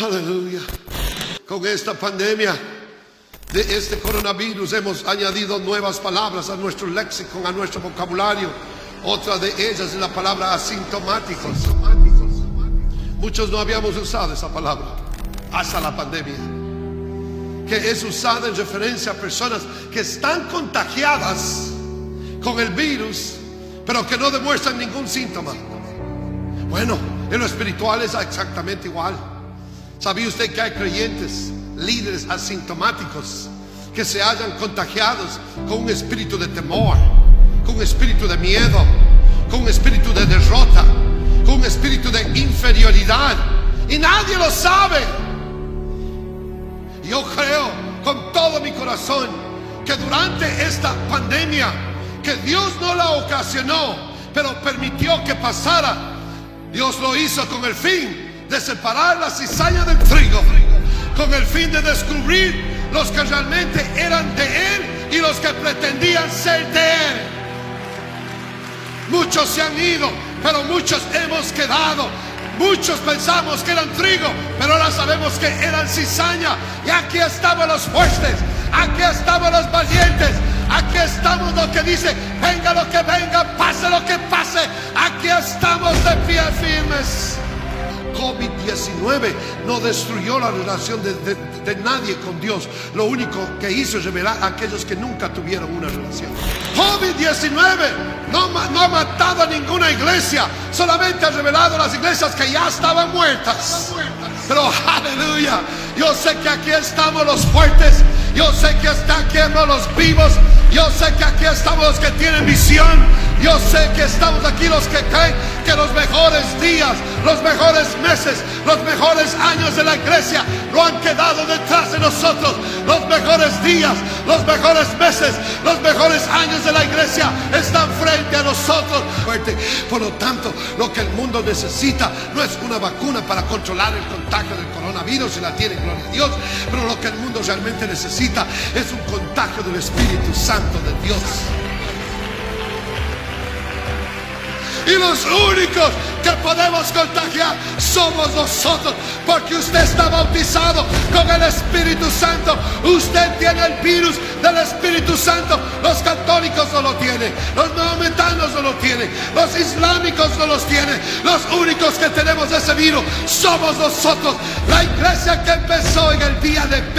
Aleluya. Con esta pandemia de este coronavirus hemos añadido nuevas palabras a nuestro léxico, a nuestro vocabulario. Otra de ellas es la palabra asintomáticos. Muchos no habíamos usado esa palabra hasta la pandemia. Que es usada en referencia a personas que están contagiadas con el virus, pero que no demuestran ningún síntoma. Bueno, en lo espiritual es exactamente igual. ¿Sabía usted que hay creyentes, líderes asintomáticos, que se hayan contagiados con un espíritu de temor, con un espíritu de miedo, con un espíritu de derrota, con un espíritu de inferioridad? Y nadie lo sabe. Yo creo con todo mi corazón que durante esta pandemia, que Dios no la ocasionó, pero permitió que pasara, Dios lo hizo con el fin de separar la cizaña del trigo, con el fin de descubrir los que realmente eran de Él y los que pretendían ser de Él. Muchos se han ido, pero muchos hemos quedado. Muchos pensamos que eran trigo, pero ahora sabemos que eran cizaña. Y aquí estamos los fuertes, aquí estamos los valientes, aquí estamos los que dicen, venga lo que venga, pase lo que pase. Aquí estamos de pie firmes. COVID-19 no destruyó la relación de, nadie con Dios. Lo único que hizo es revelar a aquellos que nunca tuvieron una relación. COVID-19 no, no ha matado a ninguna iglesia, solamente ha revelado a las iglesias que ya estaban muertas. Pero aleluya, yo sé que aquí estamos los fuertes, yo sé que está aquí los vivos, yo sé que aquí estamos los que tienen visión. Yo sé que estamos aquí los que creen que los mejores los mejores meses, los mejores años de la iglesia no han quedado detrás de nosotros. Los mejores días, los mejores meses, los mejores años de la iglesia están frente a nosotros. Por lo tanto, lo que el mundo necesita no es una vacuna para controlar el contagio del coronavirus, si la tiene, gloria a Dios. Pero lo que el mundo realmente necesita es un contagio del Espíritu Santo de Dios. Y los únicos que podemos contagiar somos nosotros, porque usted está bautizado con el Espíritu Santo. Usted tiene el virus del Espíritu Santo. Los católicos no lo tienen, los maometanos no lo tienen, los islámicos no los tienen. Los únicos que tenemos ese virus somos nosotros, la iglesia que empezó en el día de.